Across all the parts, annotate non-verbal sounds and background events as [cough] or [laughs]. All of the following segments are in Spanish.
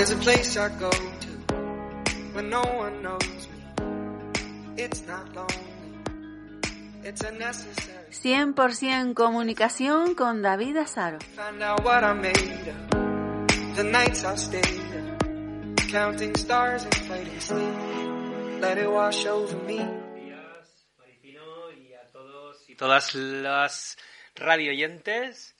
There's a place I go to when no one knows me. It's not lonely. It's a necessary. 100% comunicación con David Azaro. Find out what I made of. The nights I stayed up, counting stars and fighting sleep. Let it wash over me. días, Maripino, y a todos y todas las radioyentes.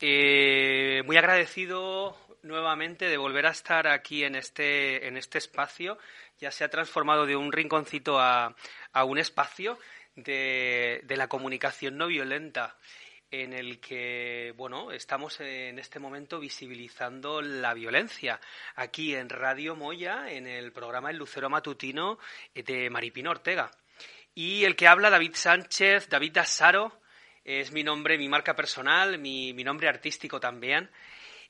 Eh, muy agradecido nuevamente de volver a estar aquí en este, en este espacio. Ya se ha transformado de un rinconcito a, a un espacio de, de la comunicación no violenta en el que, bueno, estamos en este momento visibilizando la violencia. Aquí en Radio Moya, en el programa El Lucero Matutino de Maripino Ortega. Y el que habla, David Sánchez, David Dasaro, es mi nombre, mi marca personal, mi, mi nombre artístico también.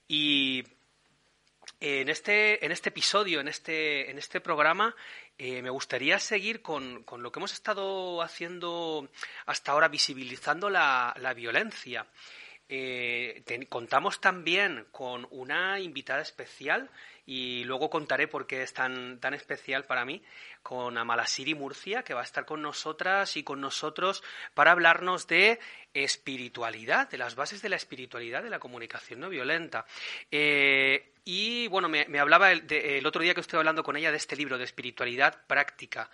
Y en este, en este episodio, en este, en este programa, eh, me gustaría seguir con, con, lo que hemos estado haciendo hasta ahora, visibilizando la, la violencia. Eh, contamos también con una invitada especial y luego contaré por qué es tan, tan especial para mí, con Amalasiri Murcia, que va a estar con nosotras y con nosotros para hablarnos de espiritualidad, de las bases de la espiritualidad de la comunicación no violenta. Eh, y bueno, me, me hablaba el, el, otro día que estoy hablando con ella de este libro de espiritualidad práctica.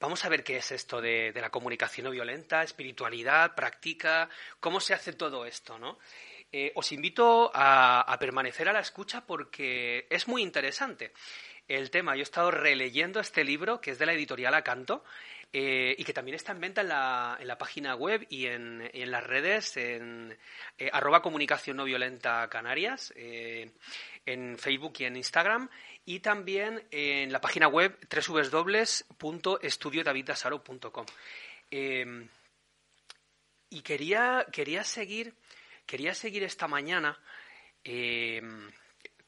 Vamos a ver qué es esto de, la comunicación no violenta, espiritualidad, práctica, cómo se hace todo esto, ¿no? Eh, os invito a, permanecer a la escucha porque es muy interesante el tema. Yo he estado releyendo este libro, que es de la editorial Acanto, eh, y que también está en venta en la, en la página web y en, en las redes, en eh, arroba comunicación no violenta Canarias, eh, en Facebook y en Instagram, y también en la página web www.estudiodavidasaro.com. Eh, y quería, quería seguir quería seguir esta mañana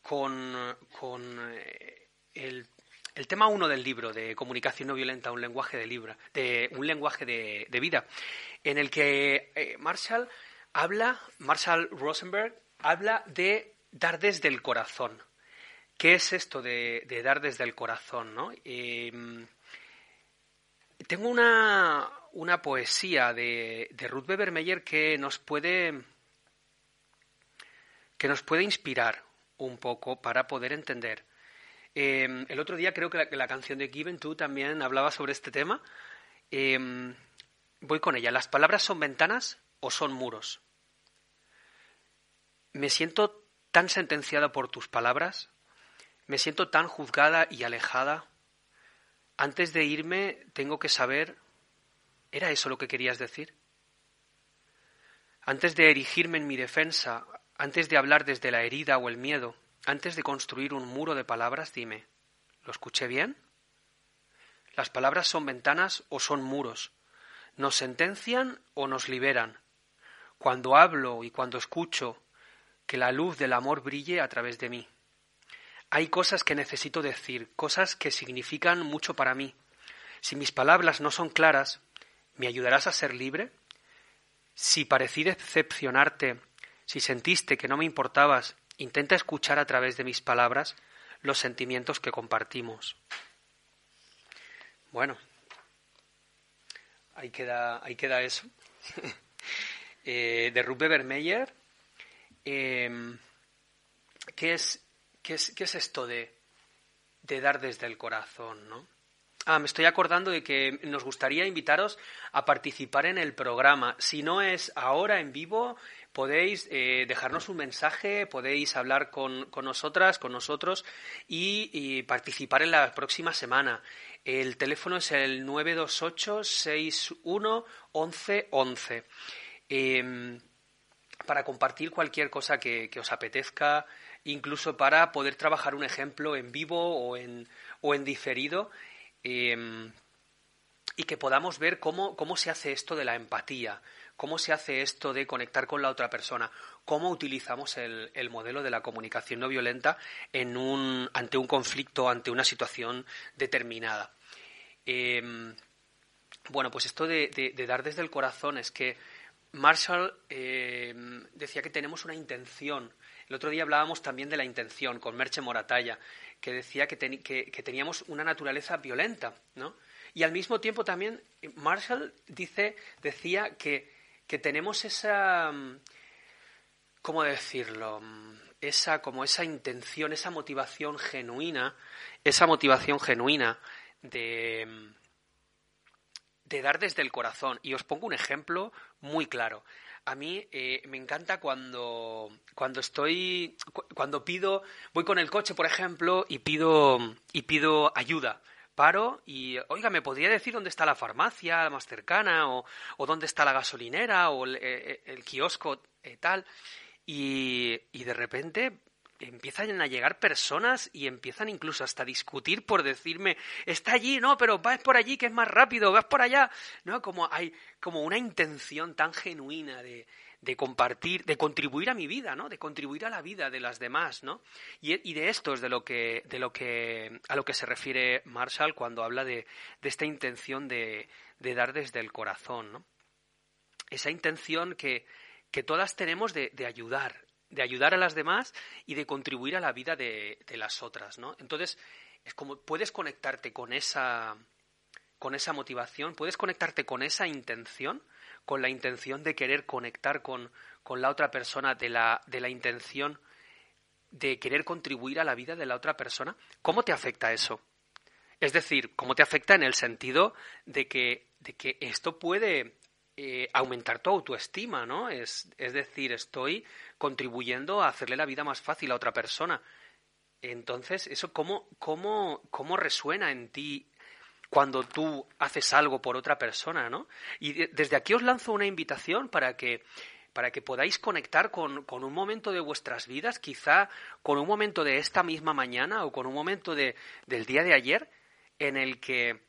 con, con el, tema uno del libro de comunicación no violenta, un lenguaje de libra, de un lenguaje de, vida, en el que eh, Marshall habla, Marshall Rosenberg habla de dar desde el corazón. ¿Qué es esto de, dar desde el corazón? ¿no? Eh, tengo una, una poesía de, Ruth Bebermeyer que nos puede que nos puede inspirar un poco para poder entender. Eh, el otro día creo que la, canción de Given tú también hablaba sobre este tema. Eh, voy con ella. ¿Las palabras son ventanas o son muros? Me siento tan sentenciada por tus palabras, me siento tan juzgada y alejada. Antes de irme tengo que saber, ¿era eso lo que querías decir? Antes de erigirme en mi defensa, antes de hablar desde la herida o el miedo, antes de construir un muro de palabras, dime, ¿lo escuché bien? Las palabras son ventanas o son muros, nos sentencian o nos liberan. Cuando hablo y cuando escucho, que la luz del amor brille a través de mí. Hay cosas que necesito decir, cosas que significan mucho para mí. Si mis palabras no son claras, ¿me ayudarás a ser libre? Si parecí decepcionarte si sentiste que no me importabas, intenta escuchar a través de mis palabras los sentimientos que compartimos. Bueno, ahí queda, ahí queda eso. [laughs] eh, de Ruth Bebermeyer. Eh, ¿qué, es, qué, es, ¿Qué es esto de, de dar desde el corazón? ¿no? Ah, me estoy acordando de que nos gustaría invitaros a participar en el programa. Si no es ahora en vivo, podéis eh, dejarnos un mensaje, podéis hablar con, con nosotras, con nosotros y, participar en la próxima semana. El teléfono es el 928-61-1111. Eh, para compartir cualquier cosa que, os apetezca, incluso para poder trabajar un ejemplo en vivo o en, o en diferido. Eh, y que podamos ver cómo, cómo se hace esto de la empatía, cómo se hace esto de conectar con la otra persona, cómo utilizamos el, el modelo de la comunicación no violenta en un, ante un conflicto, ante una situación determinada. Eh, bueno, pues esto de, dar desde el corazón es que Marshall eh, decía que tenemos una intención. El otro día hablábamos también de la intención con Merche Moratalla, que decía que, que, teníamos una naturaleza violenta, ¿no? Y al mismo tiempo también Marshall dice, decía que, que tenemos esa, ¿cómo decirlo? Esa, como esa intención, esa motivación genuina, esa motivación genuina de, de dar desde el corazón. Y os pongo un ejemplo muy claro. A mí eh, me encanta cuando, cuando estoy, cuando pido, voy con el coche, por ejemplo, y pido, y pido ayuda. Paro y, oiga, ¿me podría decir dónde está la farmacia más cercana? ¿O, o dónde está la gasolinera? ¿O el, eh, el, kiosco eh, tal? Y, y de repente empiezan a llegar personas y empiezan incluso hasta a discutir por decirme, está allí, no, pero vas por allí que es más rápido, vas por allá, ¿no? Como hay como una intención tan genuina de, de compartir, de contribuir a mi vida, ¿no? De contribuir a la vida de las demás, ¿no? Y, de esto es de lo que, de lo que, a lo que se refiere Marshall cuando habla de, de esta intención de, de, dar desde el corazón, ¿no? Esa intención que, que todas tenemos de, de ayudar, de ayudar a las demás y de contribuir a la vida de, las otras, ¿no? Entonces, es como puedes conectarte con esa con esa motivación, puedes conectarte con esa intención, con la intención de querer conectar con, con la otra persona, de la, de la intención de querer contribuir a la vida de la otra persona. ¿Cómo te afecta eso? Es decir, ¿cómo te afecta en el sentido de que, de que esto puede eh, aumentar tu autoestima, ¿no? Es, es decir, estoy contribuyendo a hacerle la vida más fácil a otra persona. Entonces, ¿eso cómo, cómo, cómo resuena en ti cuando tú haces algo por otra persona, ¿no? Y desde aquí os lanzo una invitación para que para que podáis conectar con, con, un momento de vuestras vidas, quizá con un momento de esta misma mañana o con un momento de, del día de ayer, en el que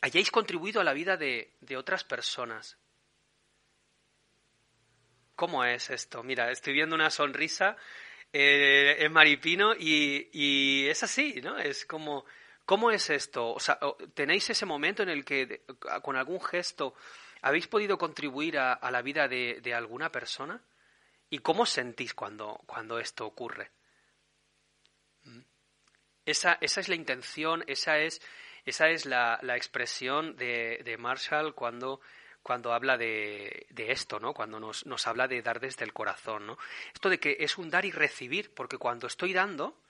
hayáis contribuido a la vida de, de otras personas. ¿Cómo es esto? Mira, estoy viendo una sonrisa eh, en Maripino y, y, es así, ¿no? Es como, ¿cómo es esto? O sea, ¿tenéis ese momento en el que con algún gesto habéis podido contribuir a, la vida de, alguna persona? ¿Y cómo sentís cuando, cuando esto ocurre? ¿Mm? Esa, esa es la intención, esa es, esa es la, la expresión de, de Marshall cuando cuando habla de, de esto, ¿no? Cuando nos, nos, habla de dar desde el corazón, ¿no? Esto de que es un dar y recibir, porque cuando estoy dando,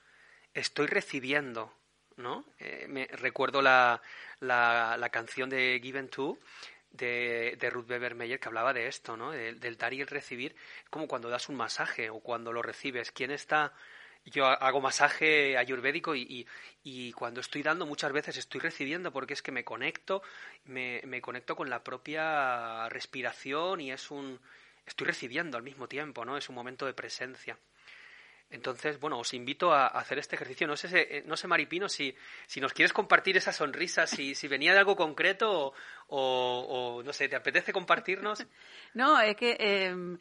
estoy recibiendo, ¿no? Eh, me recuerdo la, la, la, canción de Given To de, de Ruth Weber Meyer que hablaba de esto, ¿no? del dar y el recibir, como cuando das un masaje o cuando lo recibes. ¿Quién está yo hago masaje ayurvédico y, y, cuando estoy dando muchas veces estoy recibiendo porque es que me conecto, me, me conecto con la propia respiración y es un... estoy recibiendo al mismo tiempo, ¿no? Es un momento de presencia. Entonces, bueno, os invito a hacer este ejercicio. No sé, eh, no sé Maripino, si, si nos quieres compartir esa sonrisa, si, si venía de algo concreto o, no sé, ¿te apetece compartirnos? [laughs] No, es que em,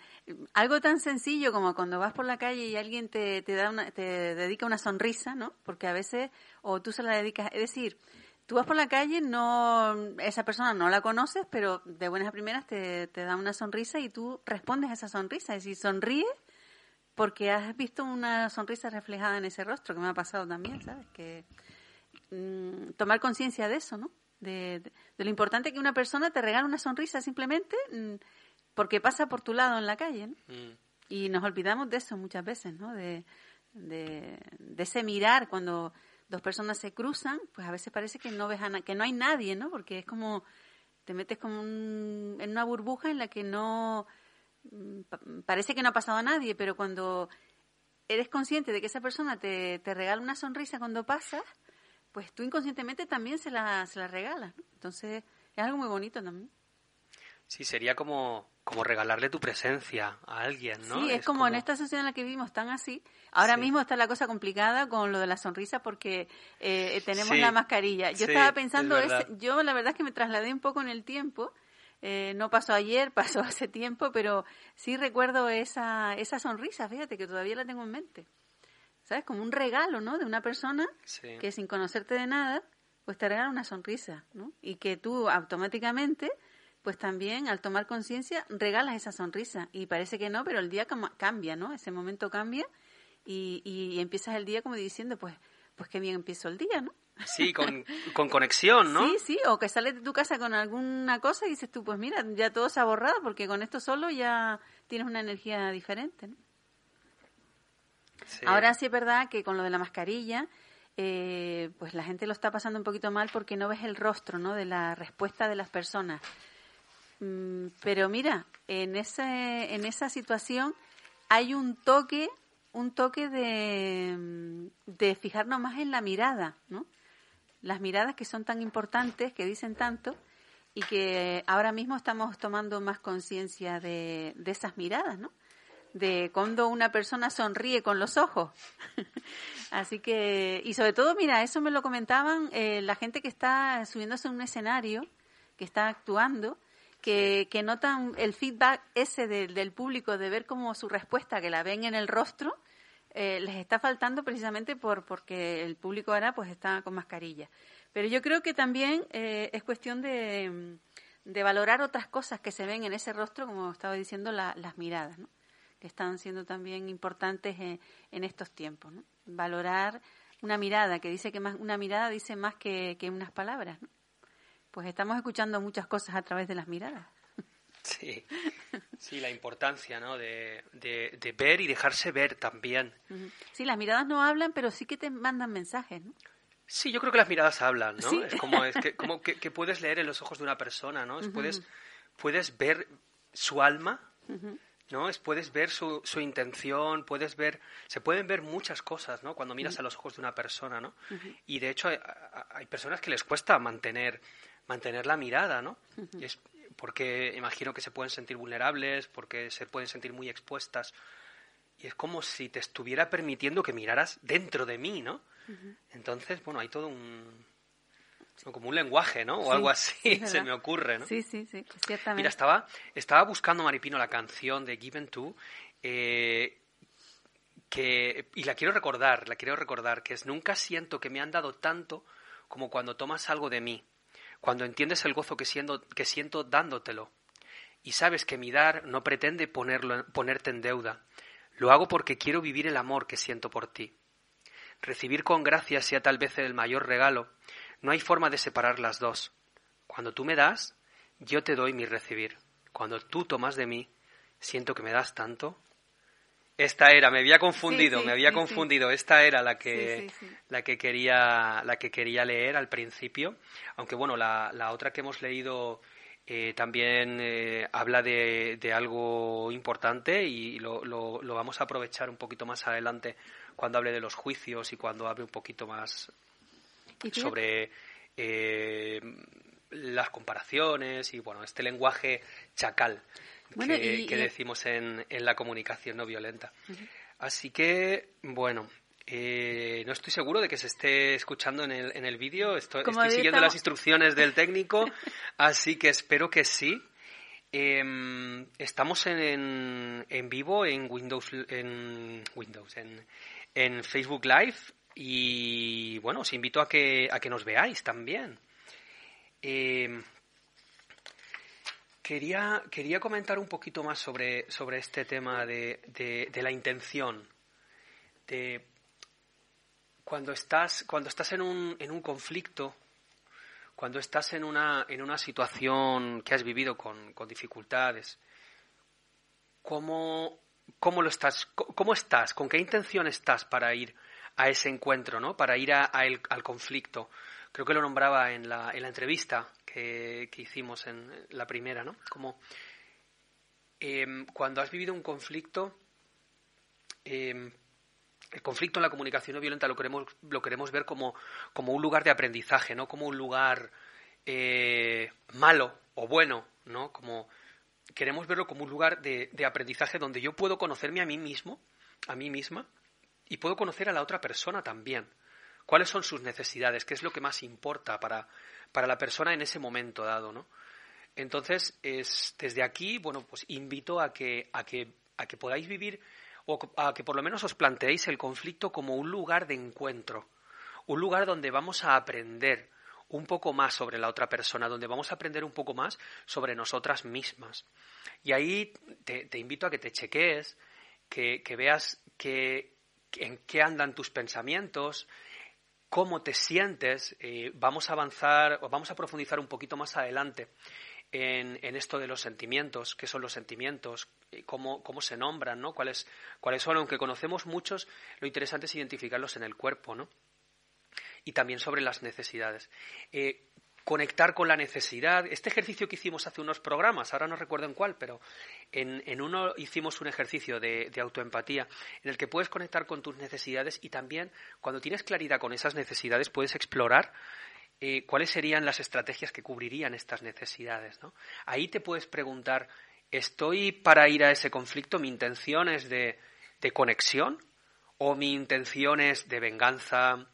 algo tan sencillo como cuando vas por la calle y alguien te, te, da una, te dedica una sonrisa, ¿no? Porque a veces, o tú se la dedicas, es decir, tú vas por la calle, no, esa persona no la conoces, pero de buenas a primeras te, te da una sonrisa y tú respondes a esa sonrisa. Es decir, sonríes porque has visto una sonrisa reflejada en ese rostro, que me ha pasado también, ¿sabes? Que mm, tomar conciencia de eso, ¿no? De, lo importante que una persona te regala una sonrisa simplemente mm, porque pasa por tu lado en la calle, ¿no? Mm. Y nos olvidamos de eso muchas veces, ¿no? De, de, ese mirar cuando dos personas se cruzan, pues a veces parece que no ves a que no hay nadie, ¿no? Porque es como te metes como en una burbuja en la que no parece que no ha pasado a nadie, pero cuando eres consciente de que esa persona te, te regala una sonrisa cuando pasas, pues tú inconscientemente también se la, se la regalas. Entonces es algo muy bonito también. Sí, sería como, como regalarle tu presencia a alguien, ¿no? Sí, es, como, en esta sociedad en la que vivimos tan así. Ahora mismo está la cosa complicada con lo de la sonrisa porque eh, tenemos la mascarilla. Yo estaba pensando, yo la verdad es que me trasladé un poco en el tiempo eh, no pasó ayer, [laughs] pasó hace tiempo, pero sí recuerdo esa, esa sonrisa, fíjate que todavía la tengo en mente. ¿Sabes? Como un regalo, ¿no? De una persona que sin conocerte de nada, pues te regala una sonrisa, ¿no? Y que tú automáticamente pues también al tomar conciencia regalas esa sonrisa. Y parece que no, pero el día cambia, ¿no? Ese momento cambia y, y empiezas el día como diciendo, pues, pues qué bien empiezo el día, ¿no? Sí, con, con, conexión, ¿no? Sí, sí, o que sales de tu casa con alguna cosa y dices tú, pues mira, ya todo se ha borrado porque con esto solo ya tienes una energía diferente, ¿no? Ahora sí es verdad que con lo de la mascarilla, eh, pues la gente lo está pasando un poquito mal porque no ves el rostro, ¿no? De la respuesta de las personas. Mm, pero mira, en, ese, en esa situación hay un toque, un toque de, de fijarnos más en la mirada, ¿no? Las miradas que son tan importantes, que dicen tanto, y que ahora mismo estamos tomando más conciencia de, de esas miradas, ¿no? de cuando una persona sonríe con los ojos. [laughs] Así que, y sobre todo, mira, eso me lo comentaban eh, la gente que está subiéndose a un escenario, que está actuando, que, que notan el feedback ese del público de ver como su respuesta, que la ven en el rostro, eh, les está faltando precisamente por porque el público ahora pues está con mascarilla. Pero yo creo que también eh, es cuestión de, de, valorar otras cosas que se ven en ese rostro, como estaba diciendo, las miradas, ¿no? que están siendo también importantes en, estos tiempos. ¿no? Valorar una mirada, que dice que más, una mirada dice más que, unas palabras. ¿no? Pues estamos escuchando muchas cosas a través de las miradas. Sí, sí la importancia ¿no? de, de, ver y dejarse ver también. Sí, las miradas no hablan, pero sí que te mandan mensajes. ¿no? Sí, yo creo que las miradas hablan, ¿no? Es como, es que, como que, puedes leer en los ojos de una persona, ¿no? puedes, puedes ver su alma, ¿no? Es, puedes ver su, su, intención, puedes ver, se pueden ver muchas cosas, ¿no? Cuando miras a los ojos de una persona, ¿no? Y de hecho hay, personas que les cuesta mantener, mantener la mirada, ¿no? es porque imagino que se pueden sentir vulnerables, porque se pueden sentir muy expuestas. Y es como si te estuviera permitiendo que miraras dentro de mí, ¿no? Entonces, bueno, hay todo un, como un lenguaje, ¿no? O algo así, [laughs] se me ocurre, ¿no? Sí, sí, sí, ciertamente. Mira, estaba, estaba buscando, Maripino, la canción de Given To, eh, que, y la quiero recordar, la quiero recordar, que es Nunca siento que me han dado tanto como cuando tomas algo de mí, cuando entiendes el gozo que, que siento dándotelo, y sabes que mi dar no pretende ponerlo, ponerte en deuda, lo hago porque quiero vivir el amor que siento por ti. Recibir con gracia sea tal vez el mayor regalo, no hay forma de separar las dos. Cuando tú me das, yo te doy mi recibir. Cuando tú tomas de mí, siento que me das tanto. Esta era, me había confundido, me había confundido. Esta era la que, la que quería, la que quería leer al principio. Aunque bueno, la, la otra que hemos leído eh, también eh, habla de, de, algo importante y lo, lo, lo, vamos a aprovechar un poquito más adelante cuando hable de los juicios y cuando hable un poquito más sobre eh, las comparaciones y bueno este lenguaje chacal que, decimos en, en, la comunicación no violenta. Así que bueno. Eh, no estoy seguro de que se esté escuchando en el, en el vídeo. Estoy, siguiendo las instrucciones del técnico, [laughs] así que espero que sí. Em, estamos en, en, vivo en Windows, en Windows, en, en Facebook Live y bueno, os invito a que, a que nos veáis también. Eh, quería, quería comentar un poquito más sobre, sobre este tema de, de, la intención. De cuando estás, cuando estás en, un, en un conflicto, cuando estás en una, en una situación que has vivido con, con dificultades, ¿cómo, cómo lo estás, cómo estás, con qué intención estás para ir a ese encuentro, ¿no? Para ir a, al conflicto. Creo que lo nombraba en la, en la entrevista que, que hicimos en la primera, ¿no? Como em, cuando has vivido un conflicto, em, el conflicto en la comunicación no violenta lo queremos, lo queremos ver como, como un lugar de aprendizaje, no como un lugar eh, malo o bueno, ¿no? Como queremos verlo como un lugar de, de aprendizaje donde yo puedo conocerme a mí mismo, a mí misma, y puedo conocer a la otra persona también. ¿Cuáles son sus necesidades? ¿Qué es lo que más importa para, para la persona en ese momento dado, ¿no? Entonces, es, desde aquí, bueno, pues invito a que, a que, a que podáis vivir o a que por lo menos os planteéis el conflicto como un lugar de encuentro, un lugar donde vamos a aprender, un poco más sobre la otra persona, donde vamos a aprender un poco más sobre nosotras mismas. Y ahí te, invito a que te chequees, que, veas en qué andan tus pensamientos, cómo te sientes. Eh, vamos a avanzar o vamos a profundizar un poquito más adelante en, esto de los sentimientos, qué son los sentimientos, eh, cómo, cómo se nombran, ¿no? ¿Cuáles, cuáles son, aunque conocemos muchos, lo interesante es identificarlos en el cuerpo, ¿no? y también sobre las necesidades. Eh, conectar con la necesidad. Este ejercicio que hicimos hace unos programas, ahora no recuerdo en cuál, pero en, uno hicimos un ejercicio de, autoempatía en el que puedes conectar con tus necesidades y también cuando tienes claridad con esas necesidades puedes explorar eh, cuáles serían las estrategias que cubrirían estas necesidades. Ahí te puedes preguntar, ¿estoy para ir a ese conflicto? ¿Mi intención es de, de conexión? ¿O mi intención es de venganza,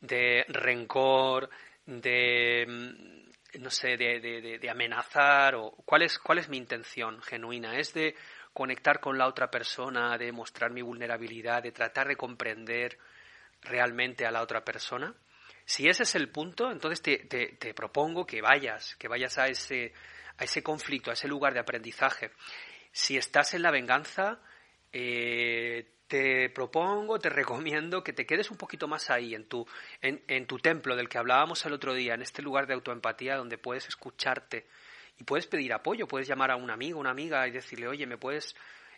de rencor, de mm, no sé, de, amenazar o cuál es cuál es mi intención genuina es de conectar con la otra persona, de mostrar mi vulnerabilidad, de tratar de comprender realmente a la otra persona. Si ese es el punto, entonces te, te, propongo que vayas, que vayas a ese, a ese conflicto, a ese lugar de aprendizaje. Si estás en la venganza, eh, te propongo, te recomiendo que te quedes un poquito más ahí, en tu, en, tu templo del que hablábamos el otro día, en este lugar de autoempatía donde puedes escucharte y puedes pedir apoyo, puedes llamar a un amigo, una amiga y decirle, oye, ¿me puedes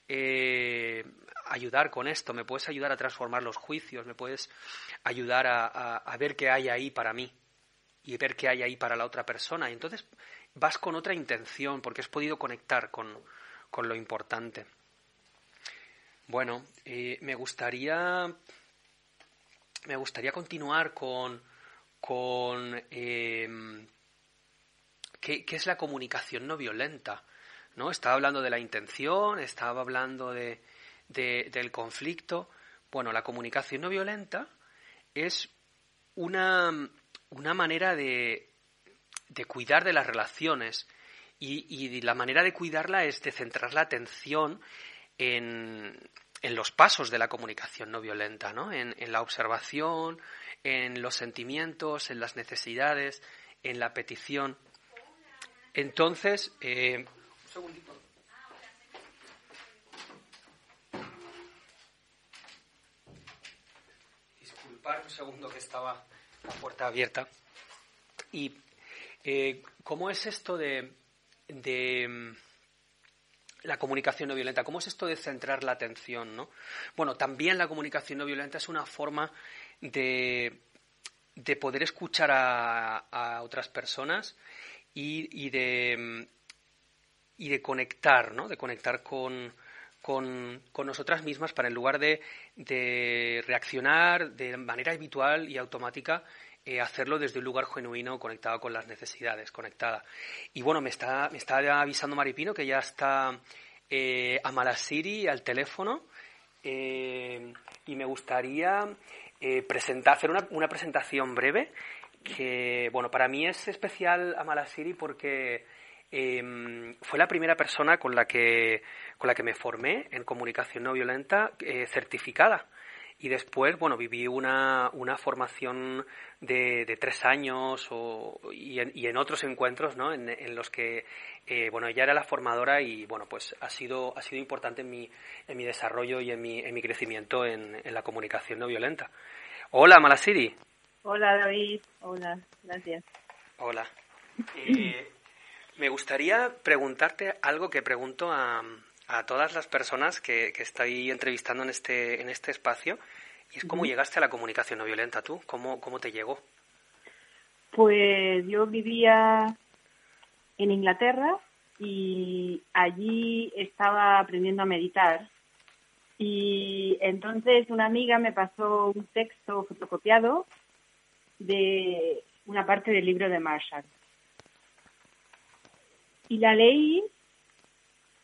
eh, ayudar con esto? ¿Me puedes ayudar a transformar los juicios? ¿Me puedes ayudar a, ver qué hay ahí para mí? Y ver qué hay ahí para la otra persona. Y entonces vas con otra intención porque has podido conectar con, con lo importante. Bueno, eh, me gustaría me gustaría continuar con, con em, ¿qué, es la comunicación no violenta. ¿no? Estaba hablando de la intención, estaba hablando de, del conflicto. Bueno, la comunicación no violenta es una, una manera de, de, cuidar de las relaciones y, y, la manera de cuidarla es de centrar la atención en, en los pasos de la comunicación no violenta, ¿no? En, la observación, en los sentimientos, en las necesidades, en la petición. Entonces, eh, un segundito. Disculpar un segundo que estaba la puerta abierta. Y eh, cómo es esto de, de la comunicación no violenta. ¿Cómo es esto de centrar la atención? ¿no? Bueno, también la comunicación no violenta es una forma de, de poder escuchar a, otras personas y, de, y de conectar, ¿no? De conectar con, con, nosotras mismas para en lugar de, de reaccionar de manera habitual y automática eh, hacerlo desde un lugar genuino, conectado con las necesidades, conectada. Y bueno, me está, me está avisando Maripino que ya está eh, a Malasiri al teléfono eh, y me gustaría eh, presentar, hacer una, una, presentación breve que, bueno, para mí es especial a Malasiri porque em, fue la primera persona con la que, con la que me formé en comunicación no violenta certificada. Y después, bueno, viví una, una formación de, de tres años o, y, en, y, en, otros encuentros, ¿no? En, en los que, eh, bueno, ella era la formadora y, bueno, pues ha sido, ha sido importante en mi, en mi desarrollo y en mi, en mi crecimiento en, en la comunicación no violenta. Hola, Malasiri. Hola, David. Hola, gracias. Hola. Eh, me gustaría preguntarte algo que pregunto a, a todas las personas que, que estoy entrevistando en este, en este espacio. Y es cómo llegaste a la comunicación no violenta tú, cómo, cómo te llegó. Pues yo vivía en Inglaterra y allí estaba aprendiendo a meditar. Y entonces una amiga me pasó un texto fotocopiado de una parte del libro de Marshall. Y la leí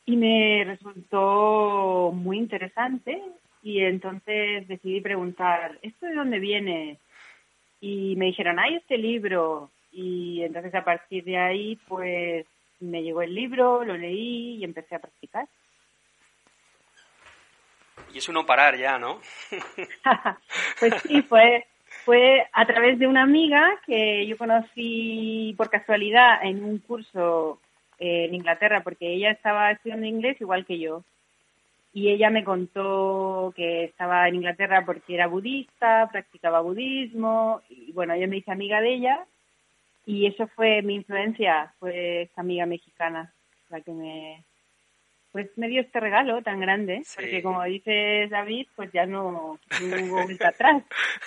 y me resultó muy interesante y entonces decidí preguntar, ¿esto de dónde viene? Y me dijeron, hay este libro. Y entonces a partir de ahí, pues me llegó el libro, lo leí y empecé a practicar. Y es uno parar ya, ¿no? [laughs] pues sí, fue, fue a través de una amiga que yo conocí por casualidad en un curso en Inglaterra, porque ella estaba estudiando inglés igual que yo. Y ella me contó que estaba en Inglaterra porque era budista, practicaba budismo, y bueno, yo me hice amiga de ella, y eso fue mi influencia, fue esta amiga mexicana la que me, pues me dio este regalo tan grande, porque como dices David, pues ya no, hubo vuelta atrás.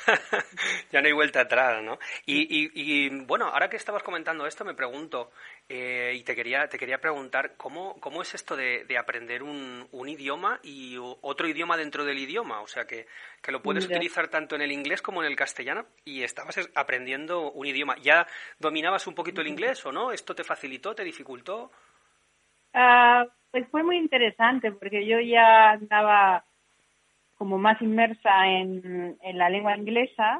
[laughs] ya no hay vuelta atrás, ¿no? Y, y, bueno, ahora que estabas comentando esto, me pregunto, eh, y te quería, te quería preguntar, ¿cómo, cómo es esto de, aprender un, un, idioma y otro idioma dentro del idioma? O sea, que, que lo puedes utilizar tanto en el inglés como en el castellano y estabas aprendiendo un idioma. ¿Ya dominabas un poquito el inglés o no? ¿Esto te facilitó, te dificultó? Ah, pues fue muy interesante porque yo ya andaba como más inmersa en, la lengua inglesa,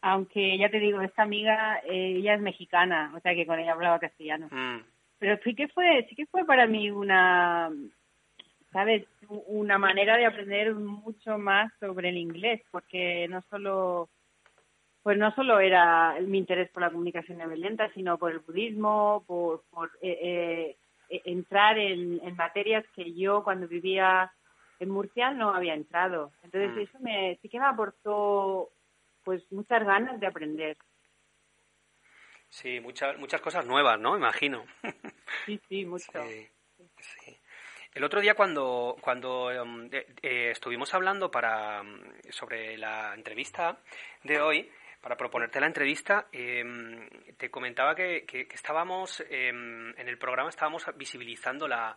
aunque ya te digo, esta amiga, eh, ella es mexicana, o sea que con ella hablaba castellano. Mm. Pero sí que fue, sí que fue para mí una, ¿sabes? Una manera de aprender mucho más sobre el inglés, porque no solo, pues no solo era mi interés por la comunicación no violenta, sino por el budismo, por, por eh, eh entrar en, materias que yo cuando vivía en Murcia no había entrado. Entonces mm. eso me, sí que me aportó pues muchas ganas de aprender. Sí, muchas muchas cosas nuevas, ¿no? Imagino. [laughs] Sí, sí, mucho. El otro día cuando, cuando em, eh, estuvimos hablando para, sobre la entrevista de hoy, para proponerte la entrevista, em, te comentaba que, estábamos em, en el programa estábamos visibilizando la,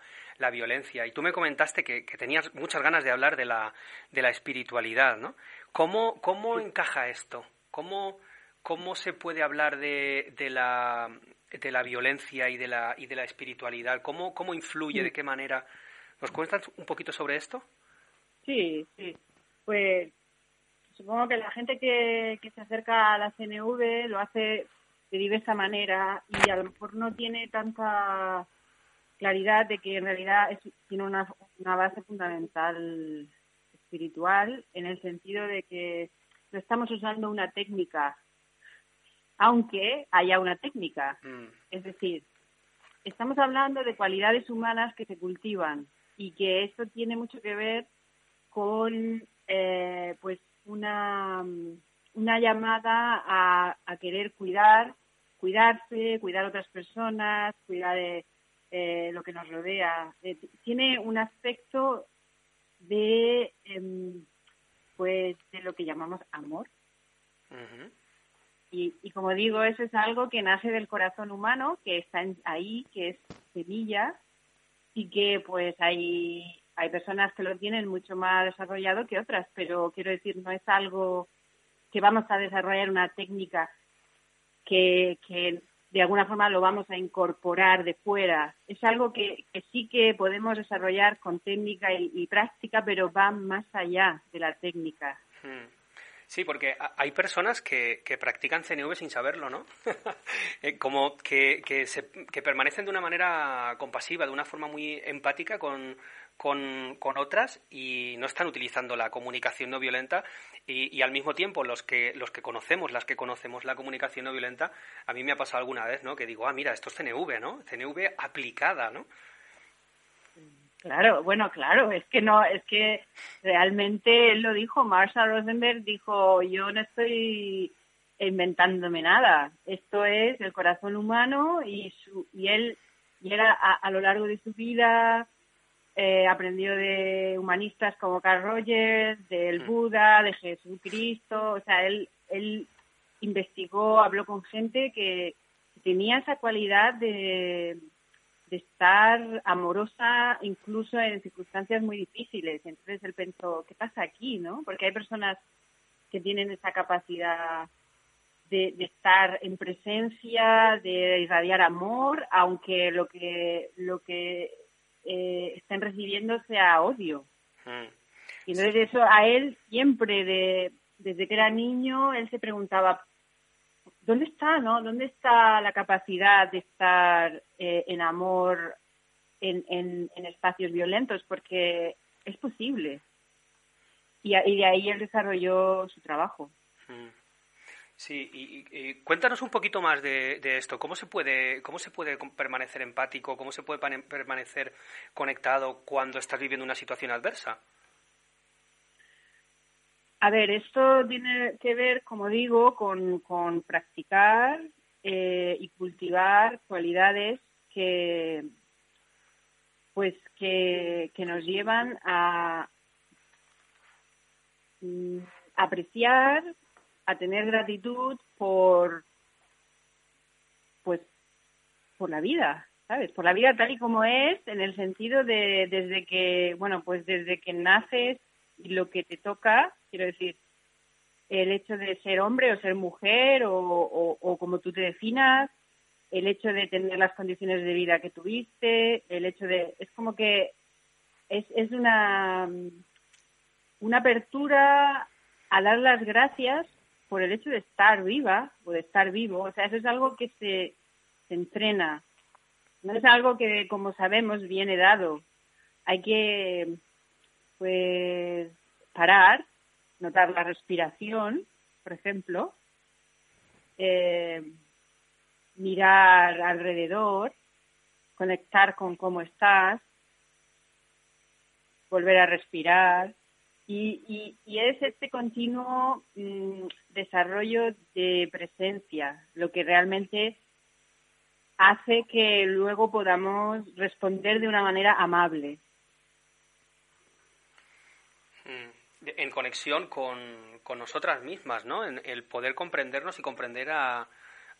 violencia y tú me comentaste que, tenías muchas ganas de hablar de la, de la espiritualidad, ¿no? ¿Cómo, cómo encaja esto? ¿Cómo, ¿Cómo se puede hablar de, de, la, de la violencia y de la, y de la espiritualidad? ¿Cómo, cómo influye? ¿De qué manera? ¿Nos cuentas un poquito sobre esto? Sí, sí. Pues supongo que la gente que, se acerca a la CNV lo hace de diversa manera y a lo mejor no tiene tanta claridad de que en realidad tiene una, base fundamental espiritual en el sentido de que no estamos usando una técnica, aunque haya una técnica. Mm. Es decir, estamos hablando de cualidades humanas que se cultivan y que esto tiene mucho que ver con eh, pues una, una llamada a, a querer cuidar, cuidarse, cuidar a otras personas, cuidar de eh, lo que nos rodea. Eh, tiene un aspecto de, em, pues, de lo que llamamos amor. y, y, como digo, eso es algo que nace del corazón humano, que está ahí, que es semilla, y que pues hay hay personas que lo tienen mucho más desarrollado que otras, pero quiero decir, no es algo que vamos a desarrollar una técnica que, que de alguna forma lo vamos a incorporar de fuera. Es algo que, sí que podemos desarrollar con técnica y, práctica, pero va más allá de la técnica. Hmm. Sí, porque hay personas que, que practican CNV sin saberlo, ¿no? [laughs] Eh, como que, que, se, que permanecen de una manera compasiva, de una forma muy empática con, con, con, otras y no están utilizando la comunicación no violenta y, y, al mismo tiempo los que los que conocemos las que conocemos la comunicación no violenta a mí me ha pasado alguna vez no que digo ah mira esto es CNV no CNV aplicada no claro bueno claro es que no es que realmente él lo dijo Marshall Rosenberg dijo yo no estoy inventándome nada esto es el corazón humano y su y él y era a lo largo de su vida eh, aprendió de humanistas como Carl Rogers, del mm. Buda, de Jesucristo, o sea, él, él investigó, habló con gente que tenía esa cualidad de, de estar amorosa incluso en circunstancias muy difíciles. Entonces él pensó, ¿qué pasa aquí? ¿no? Porque hay personas que tienen esa capacidad de, de, estar en presencia, de irradiar amor, aunque lo que lo que eh, estén recibiendo sea odio. Hmm. Y entonces eso a él siempre, de, desde que era niño, él se preguntaba, ¿dónde está, no? ¿Dónde está la capacidad de estar eh, en amor en, en, espacios violentos? Porque es posible. Y, y, de ahí él desarrolló su trabajo. Hmm. Sí, y, cuéntanos un poquito más de, esto. ¿Cómo se puede, cómo se puede permanecer empático? ¿Cómo se puede permanecer conectado cuando estás viviendo una situación adversa? A ver, esto tiene que ver, como digo, con, practicar eh, y cultivar cualidades que, pues, que, que nos llevan a mm, apreciar a tener gratitud por, pues, por la vida, ¿sabes? Por la vida tal y como es, en el sentido de desde que, bueno, pues desde que naces y lo que te toca, quiero decir, el hecho de ser hombre o ser mujer o, o, como tú te definas, el hecho de tener las condiciones de vida que tuviste, el hecho de, es como que es, es una, una apertura a dar las gracias por el hecho de estar viva o de estar vivo. O sea, eso es algo que se, entrena. No es algo que, como sabemos, viene dado. Hay que, pues, parar, notar la respiración, por ejemplo, eh, mirar alrededor, conectar con cómo estás, volver a respirar, y, y, es este continuo mm, desarrollo de presencia lo que realmente hace que luego podamos responder de una manera amable. Mm, en conexión con, con nosotras mismas, ¿no? En el poder comprendernos y comprender a,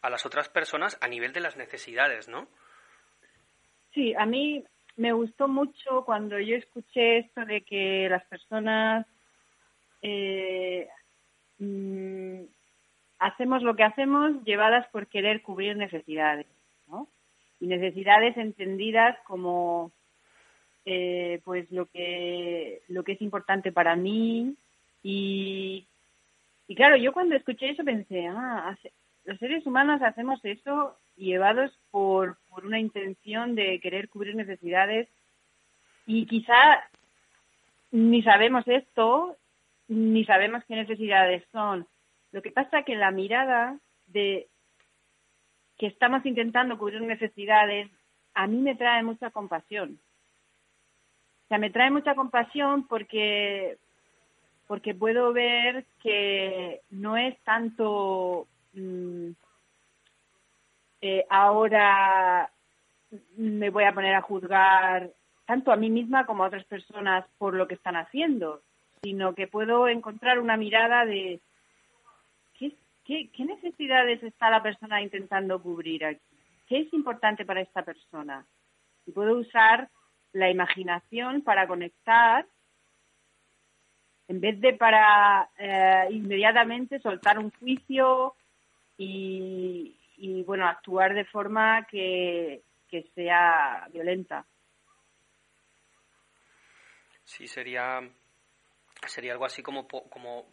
a las otras personas a nivel de las necesidades, ¿no? Sí, a mí me gustó mucho cuando yo escuché esto de que las personas eh, mm, hacemos lo que hacemos llevadas por querer cubrir necesidades, ¿no? Y necesidades entendidas como eh, pues lo que lo que es importante para mí y, y claro yo cuando escuché eso pensé ah los seres humanos hacemos eso llevados por, por una intención de querer cubrir necesidades y quizá ni sabemos esto, ni sabemos qué necesidades son. Lo que pasa es que la mirada de que estamos intentando cubrir necesidades a mí me trae mucha compasión. O sea, me trae mucha compasión porque porque puedo ver que no es tanto mm, eh, ahora me voy a poner a juzgar tanto a mí misma como a otras personas por lo que están haciendo, sino que puedo encontrar una mirada de qué, necesidades está la persona intentando cubrir aquí, qué es importante para esta persona. Y puedo usar la imaginación para conectar en vez de para eh, inmediatamente soltar un juicio y, bueno, actuar de forma que, sea violenta. Sí, sería, sería algo así como, como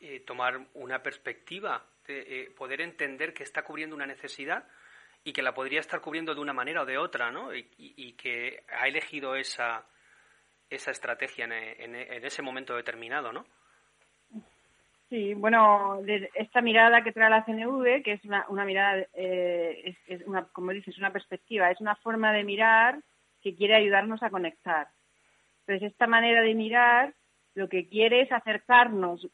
eh, tomar una perspectiva, de eh, poder entender que está cubriendo una necesidad y que la podría estar cubriendo de una manera o de otra, ¿no? Y, que ha elegido esa, esa estrategia en, en, ese momento determinado, ¿no? Sí, bueno, esta mirada que trae la CNV, que es una, una mirada, eh, es, una, como dices, una perspectiva, es una forma de mirar que quiere ayudarnos a conectar. Entonces, esta manera de mirar lo que quiere es acercarnos,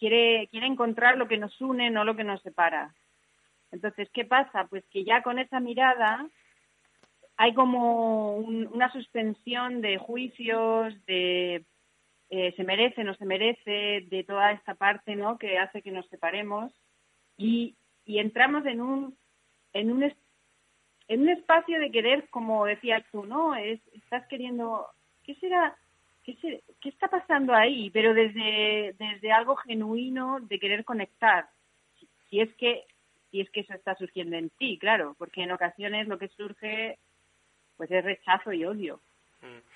quiere, quiere encontrar lo que nos une, no lo que nos separa. Entonces, ¿qué pasa? Pues que ya con esa mirada hay como una suspensión de juicios, de eh, se merece, no se merece, de toda esta parte ¿no? que hace que nos separemos y, y entramos en un, en, un, en un espacio de querer, como decías tú, ¿no? Es, estás queriendo, ¿qué será? ¿Qué, ¿Qué está pasando ahí? Pero desde, desde algo genuino de querer conectar. Si, es que si es que eso está surgiendo en ti, claro, porque en ocasiones lo que surge pues es rechazo y odio.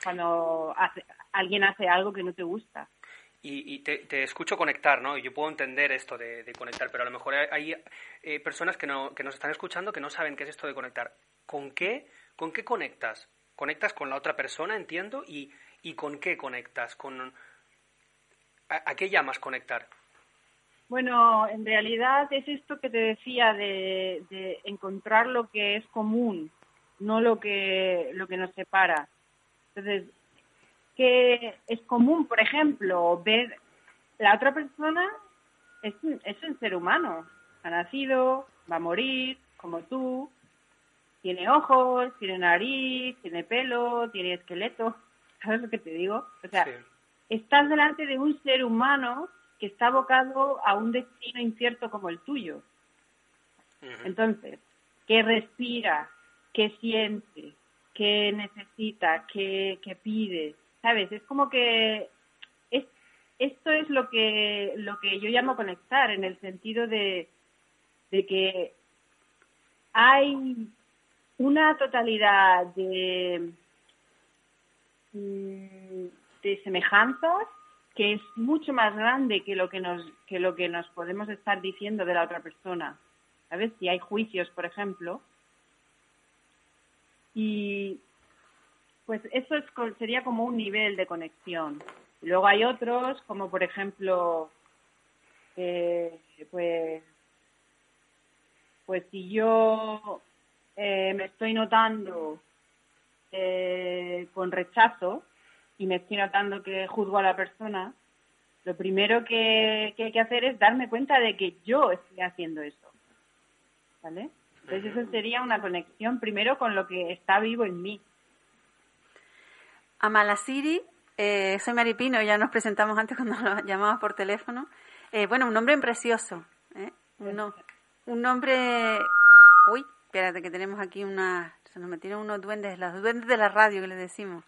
Cuando hace, alguien hace algo que no te gusta. Y, te, escucho conectar, ¿no? Y yo puedo entender esto de, conectar, pero a lo mejor hay, eh, personas que, no, que nos están escuchando que no saben qué es esto de conectar. ¿Con qué, con qué conectas? ¿Conectas con la otra persona, entiendo? ¿Y, y con qué conectas? ¿Con, a, qué llamas conectar? Bueno, en realidad es esto que te decía de, de encontrar lo que es común, no lo que, lo que nos separa. Entonces, que es común, por ejemplo, ver la otra persona es un, es un ser humano, ha nacido, va a morir, como tú, tiene ojos, tiene nariz, tiene pelo, tiene esqueleto, [laughs] ¿sabes lo que te digo? O sea, Sí. estás delante de un ser humano que está abocado a un destino incierto como el tuyo. Entonces, ¿qué respira? ¿Qué siente? ¿Qué necesita? ¿Qué, qué pide? ¿Sabes? Es como que es, esto es lo que, lo que yo llamo conectar, en el sentido de, de que hay una totalidad de, mm, de semejanzas que es mucho más grande que lo que nos que lo que nos podemos estar diciendo de la otra persona. ¿Sabes? Si hay juicios, por ejemplo. Y pues eso sería como un nivel de conexión. Luego hay otros, como por ejemplo, eh, pues, pues si yo eh, me estoy notando eh, con rechazo y me estoy notando que juzgo a la persona, lo primero que, que hay que hacer es darme cuenta de que yo estoy haciendo eso. ¿Vale? Entonces eso sería una conexión primero con lo que está vivo en mí. Amalasiri, eh, soy Maripino, ya nos presentamos antes cuando nos [laughs] llamabas por teléfono. Eh, bueno, un nombre precioso. ¿eh? Un, no- un nombre... Uy, espérate que tenemos aquí una... Se nos metieron unos duendes, los duendes de la radio que le decimos.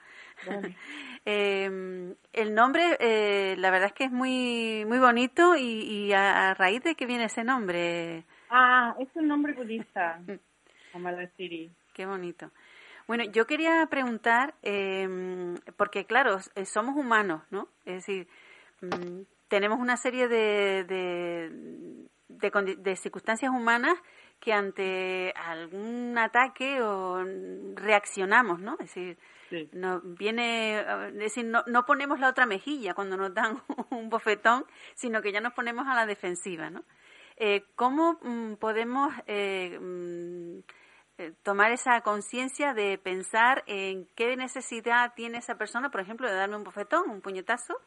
Eh, [laughs] el nombre, eh, la verdad es que es muy muy bonito y, y a, a raíz de que viene ese nombre, Ah, es un nombre budista, [laughs] Amalasiri. Qué bonito. Bueno, yo quería preguntar, eh, porque claro, eh, somos humanos, ¿no? Es decir, mm, tenemos una serie de, de, de circunstancias humanas que ante algún ataque o reaccionamos, ¿no? Es decir, Sí. no, viene, es decir, no, no ponemos la otra mejilla cuando nos dan [laughs] un bofetón, sino que ya nos ponemos a la defensiva, ¿no? Eh, ¿Cómo mm, podemos eh, mm, eh, tomar esa conciencia de pensar en qué necesidad tiene esa persona, por ejemplo, de darme un bofetón, un puñetazo?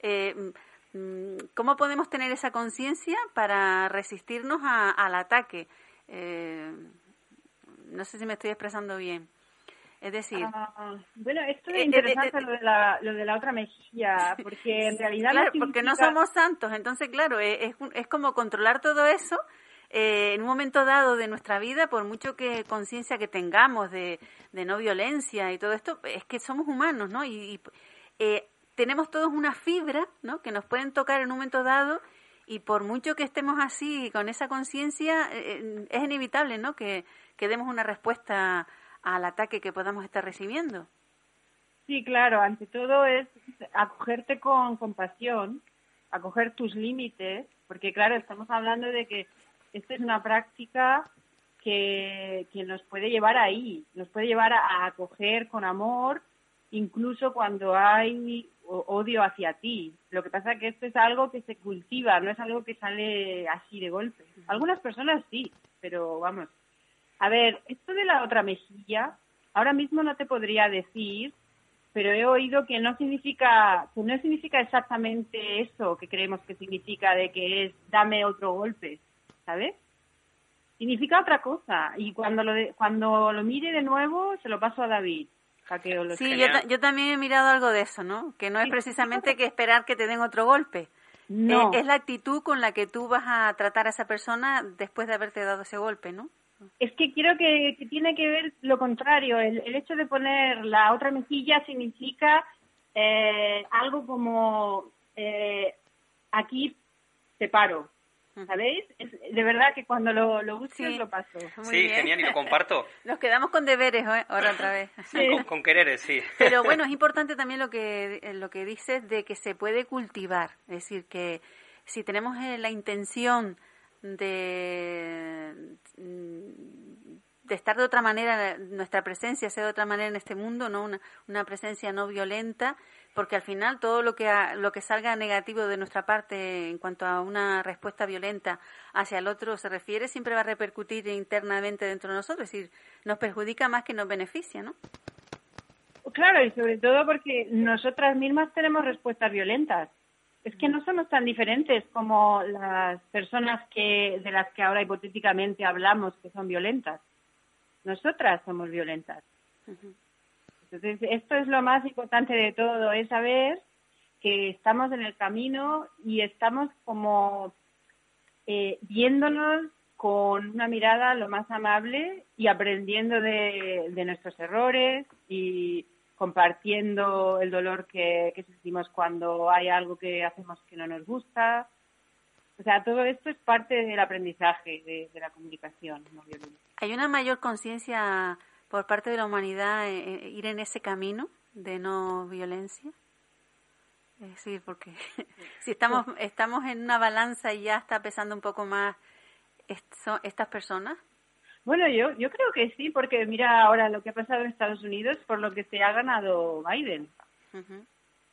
Eh, mm, ¿Cómo podemos tener esa conciencia para resistirnos a- al ataque? Eh, no sé si me estoy expresando bien. Es decir, Ah, bueno, esto Eh, es eh, interesante eh, lo, de la, lo de la otra mejilla, porque en [laughs] realidad claro, porque no somos santos, entonces claro, eh, es, es como controlar todo eso eh, en un momento dado de nuestra vida, por mucho que conciencia que tengamos de, de no violencia y todo esto, es que somos humanos, ¿no? Y, y, eh, tenemos todos una fibra, ¿no? Que nos pueden tocar en un momento dado y por mucho que estemos así con esa conciencia, eh, eh, es inevitable, ¿no? Que, que demos una respuesta al ataque que podamos estar recibiendo. Sí, claro, ante todo es acogerte con compasión, acoger tus límites, porque claro, estamos hablando de que esto es una práctica que, que nos puede llevar ahí, nos puede llevar a, a acoger con amor, incluso cuando hay odio hacia ti. Lo que pasa es que esto es algo que se cultiva, no es algo que sale así de golpe. Algunas personas sí, pero vamos. A ver, esto de la otra mejilla, ahora mismo no te podría decir, pero he oído que no significa, que no significa exactamente eso que creemos que significa de que es dame otro golpe, ¿sabes? Significa otra cosa y cuando lo de- cuando lo mire de nuevo se lo paso a David para que lo Sí, yo, ta- yo también he mirado algo de eso, ¿no? Que no es precisamente que esperar que te den otro golpe. no, Eh, es la actitud con la que tú vas a tratar a esa persona después de haberte dado ese golpe, ¿no? Es que creo que, que tiene que ver lo contrario. El, el hecho de poner la otra mejilla significa eh, algo como eh, aquí te paro. ¿Sabéis? Es, de verdad que cuando lo, lo busques Sí. lo paso. Muy sí, bien. genial, y lo comparto. [laughs] Nos quedamos con deberes ¿eh? ahora otra vez. [laughs] Con, con quereres, sí. [laughs] Pero bueno, es importante también lo que eh, lo que dices de que se puede cultivar, es decir, que si tenemos eh, la intención de mm, de estar de otra manera, nuestra presencia sea de otra manera en este mundo, no una, una presencia no violenta, porque al final todo lo que lo que salga negativo de nuestra parte en cuanto a una respuesta violenta hacia el otro se refiere siempre va a repercutir internamente dentro de nosotros, es decir, nos perjudica más que nos beneficia, ¿no? Claro, y sobre todo porque nosotras mismas tenemos respuestas violentas. Es que no somos tan diferentes como las personas que de las que ahora hipotéticamente hablamos que son violentas. Nosotras somos violentas. Entonces, esto es lo más importante de todo, es saber que estamos en el camino y estamos como eh, viéndonos con una mirada lo más amable y aprendiendo de, de nuestros errores y compartiendo el dolor que, sentimos cuando hay algo que hacemos que no nos gusta. O sea, todo esto es parte del aprendizaje de, la comunicación no ¿Hay una mayor conciencia por parte de la humanidad en, ir en ese camino de no violencia? Es decir, porque [laughs] si estamos, estamos en una balanza y ya está pesando un poco más estas personas, bueno, yo, yo creo que sí, porque mira ahora lo que ha pasado en Estados Unidos por lo que se ha ganado Biden.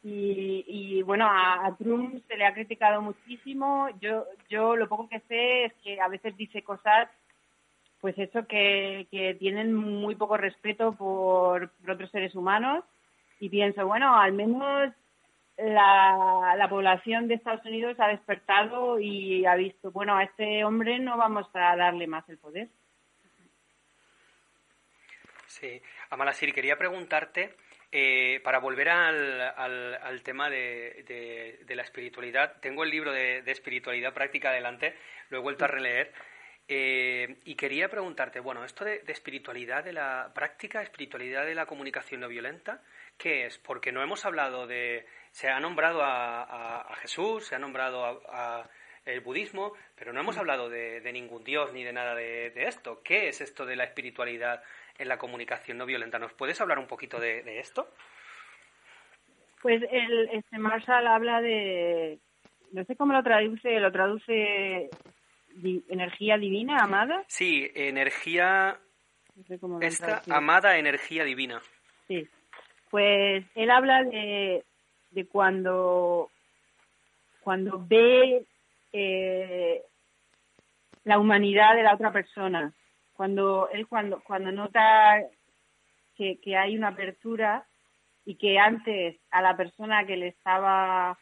y, y, bueno, a, Trump se le ha criticado muchísimo. Yo, yo lo poco que sé es que a veces dice cosas, pues eso, que, que tienen muy poco respeto por, por otros seres humanos. Y pienso, bueno, al menos la, la, población de Estados Unidos ha despertado y ha visto, bueno, a este hombre no vamos a darle más el poder. Sí, Amalasiri, quería preguntarte, eh, para volver al, al, tema de, de, la espiritualidad, tengo el libro de, espiritualidad práctica adelante, lo he vuelto a releer, eh, y quería preguntarte, bueno, esto de, espiritualidad, de la práctica, espiritualidad de la comunicación no violenta, ¿qué es? Porque no hemos hablado de, se ha nombrado a, a, Jesús, se ha nombrado a, el budismo, pero no hemos hablado de, de, ningún dios ni de nada de, esto. ¿Qué es esto de la espiritualidad en la comunicación no violenta. ¿Nos puedes hablar un poquito de, esto? Pues el, este Marshall habla de, no sé cómo lo traduce, lo traduce energía divina, amada. Sí, energía, esta amada energía divina. Sí, pues él habla de, de cuando, cuando ve eh, la humanidad de la otra persona cuando él cuando cuando nota que, hay una apertura y que antes a la persona que le estaba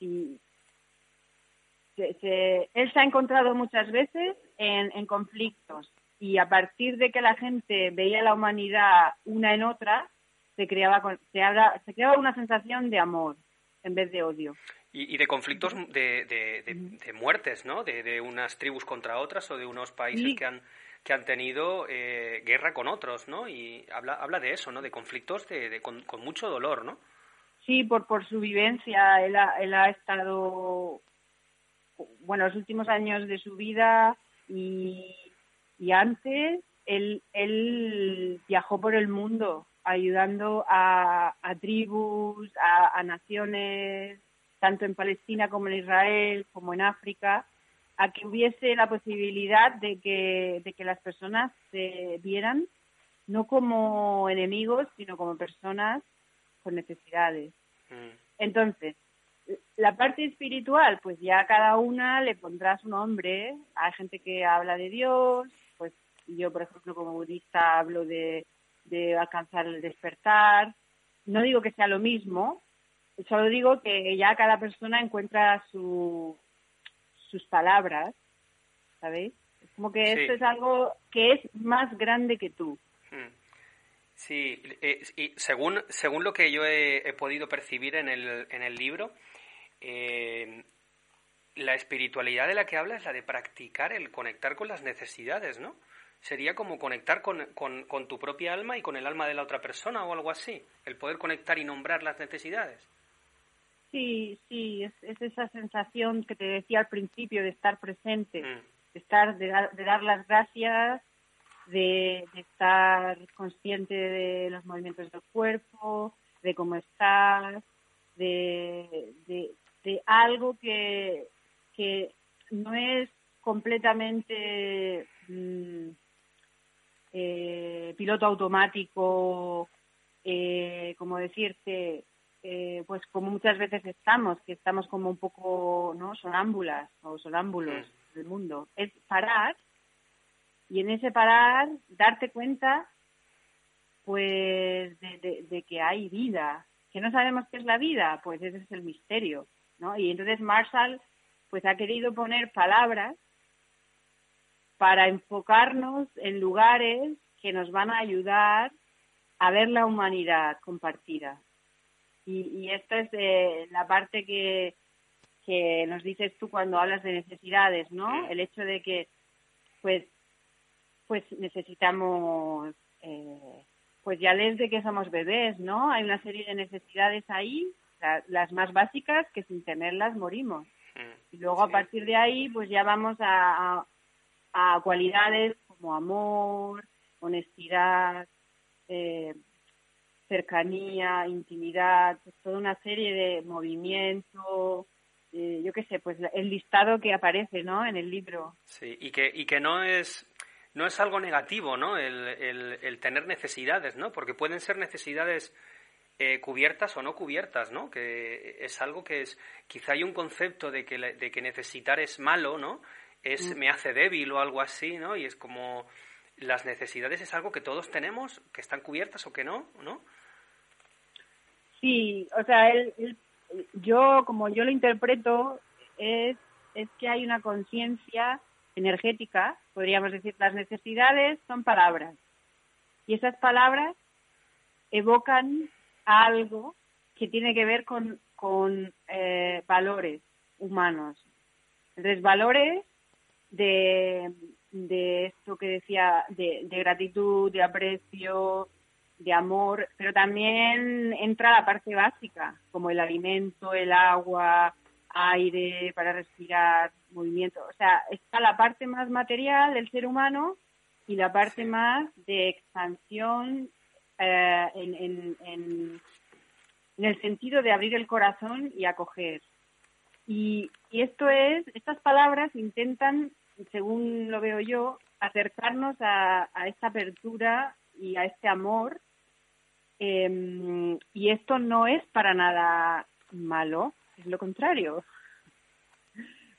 él se ha encontrado muchas veces en, en conflictos y a partir de que la gente veía la humanidad una en otra se creaba se, se creaba una sensación de amor en vez de odio. Y, de conflictos de, de, muertes, ¿no? De, unas tribus contra otras o de unos países que han que han tenido eh, guerra con otros, ¿no? Y habla, habla de eso, ¿no? De conflictos de, con, mucho dolor, ¿no? Sí, por, por su vivencia. Él ha, él ha estado, bueno, los últimos años de su vida y, y antes, él, él viajó por el mundo ayudando a, a tribus, a, a naciones, tanto en Palestina como en Israel, como en África, a que hubiese la posibilidad de que, de que las personas se vieran no como enemigos, sino como personas con necesidades. Mm. Entonces, la parte espiritual, pues ya cada una le pondrá su nombre. Hay gente que habla de Dios, pues yo, por ejemplo, como budista hablo de, de alcanzar el despertar. No digo que sea lo mismo, solo digo que ya cada persona encuentra su, sus palabras, ¿sabéis? Es como que esto es algo que es más grande que tú. Hmm. Sí, eh, y según, según lo que yo he, podido percibir en el, en el libro, eh, la espiritualidad de la que habla es la de practicar el conectar con las necesidades, ¿no? Sería como conectar con, con, con, tu propia alma y con el alma de la otra persona o algo así, el poder conectar y nombrar las necesidades. Sí, sí, es, esa sensación que te decía al principio de estar presente, mm. de estar, de, dar las gracias, de, estar consciente de los movimientos del cuerpo, de cómo estás, de, de, algo que, que no es completamente mm, eh, piloto automático, eh, como decirte, eh, pues como muchas veces estamos, que estamos como un poco no sonámbulas o sonámbulos del mundo, es parar y en ese parar darte cuenta pues de, de, que hay vida, que no sabemos qué es la vida, pues ese es el misterio, ¿no? Y entonces Marshall pues ha querido poner palabras para enfocarnos en lugares que nos van a ayudar a ver la humanidad compartida. Y, esta es eh, la parte que, que nos dices tú cuando hablas de necesidades, ¿no? El hecho de que, pues, pues necesitamos, eh, pues ya desde que somos bebés, ¿no? Hay una serie de necesidades ahí, las más básicas, que sin tenerlas morimos. Y luego a partir de ahí, pues ya vamos a, a, cualidades como amor, honestidad, eh, cercanía, intimidad, pues toda una serie de movimiento, eh, yo qué sé, pues el listado que aparece, ¿no? En el libro. Sí, y que, y que no es no es algo negativo, ¿no? El, el, tener necesidades, ¿no? Porque pueden ser necesidades eh, cubiertas o no cubiertas, ¿no? Que es algo que es, quizá hay un concepto de que, de que necesitar es malo, ¿no? Es mm. me hace débil o algo así, ¿no? Y es como las necesidades es algo que todos tenemos, que están cubiertas o que no, ¿no? Sí, o sea, yo como yo lo interpreto es, es que hay una conciencia energética, podríamos decir, las necesidades son palabras y esas palabras evocan algo que tiene que ver con, con eh, valores humanos. Entonces, valores de, de esto que decía, de, de gratitud, de aprecio, de amor, pero también entra la parte básica, como el alimento, el agua, aire para respirar, movimiento. O sea, está la parte más material del ser humano y la parte más de expansión eh, en, en, en, el sentido de abrir el corazón y acoger. Y, y esto es, estas palabras intentan según lo veo yo, acercarnos a, esta apertura y a este amor. Em, y esto no es para nada malo, es lo contrario. [laughs]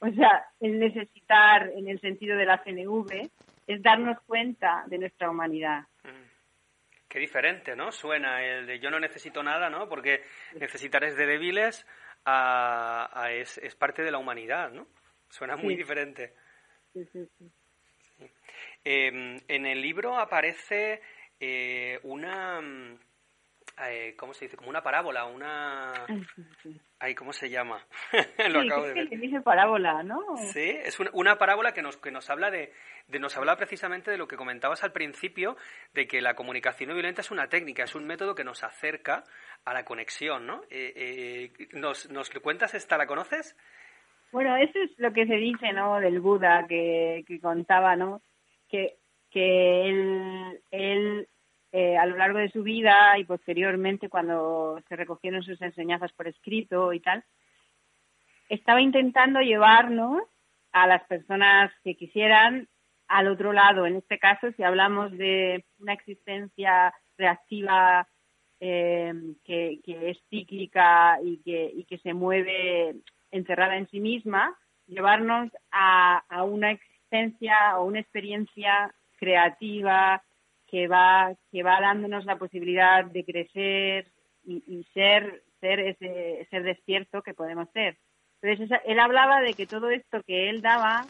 O sea, el necesitar, en el sentido de la CNV, es darnos cuenta de nuestra humanidad. Mm. Qué diferente, ¿no? Suena el de yo no necesito nada, ¿no? Porque necesitar es de débiles a, es, parte de la humanidad, ¿no? Suena muy diferente. Em, en el libro aparece eh, una... Eh, ¿Cómo se dice? Como una parábola, una... [laughs] Ay, ¿cómo se llama? [laughs] Lo acabo de ver. Que dice parábola, ¿no? Sí, es una, parábola que nos, que nos habla de, de, nos habla precisamente de lo que comentabas al principio, de que la comunicación no violenta es una técnica, es un método que nos acerca a la conexión, ¿no? Eh, ¿nos, ¿Nos cuentas esta? ¿La conoces? Bueno, eso es lo que se dice, ¿no? Del Buda que, que contaba, ¿no? Que, que él, él eh, a lo largo de su vida y posteriormente cuando se recogieron sus enseñanzas por escrito y tal, estaba intentando llevarnos a las personas que quisieran al otro lado. En este caso, si hablamos de una existencia reactiva eh, que, es cíclica y que se mueve encerrada en sí misma, llevarnos a, una existencia o una experiencia creativa que va, que va dándonos la posibilidad de crecer y, ser, ser ese ser despierto que podemos ser. Entonces, él hablaba de que todo esto que él daba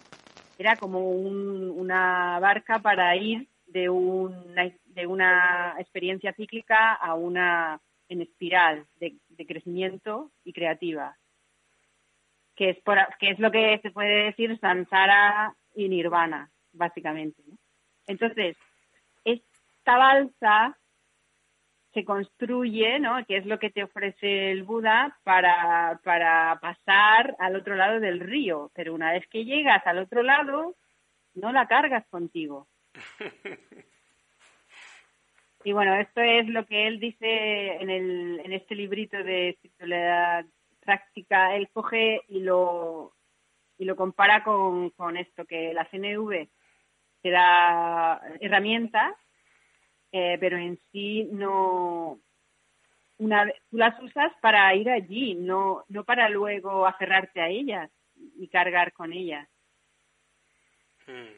era como una barca para ir de una, de una experiencia cíclica a una en espiral de crecimiento y creativa que es, por, que es lo que se puede decir Sansara y Nirvana, básicamente. Entonces, esta balsa se construye, ¿no? que es lo que te ofrece el Buda para, para pasar al otro lado del río. Pero una vez que llegas al otro lado, no la cargas contigo. [laughs] Y bueno, esto es lo que él dice en, el, en este librito de espiritualidad práctica, él coge y lo, y lo compara con, con esto, que la CNV te da herramientas eh, pero en sí no, una, tú las usas para ir allí, no, no para luego aferrarte a ellas y cargar con ellas. Mm.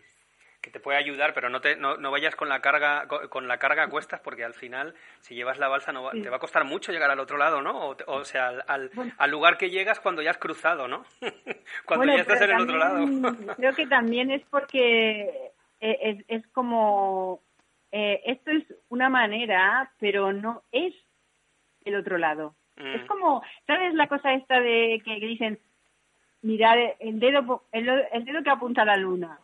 Que te puede ayudar, pero no, te, no, no vayas con la carga con, la carga a cuestas, porque al final, si llevas la balsa, no te va a costar mucho llegar al otro lado, ¿no? O, sea, al, al, lugar que llegas cuando ya has cruzado, ¿no? [laughs] cuando ya estás en el otro lado. creo que también es porque eh, es, es como eh, esto es una manera, pero no es el otro lado. Es mm. como, ¿sabes la cosa esta de que dicen, mirar el dedo, el, dedo que apunta a la luna?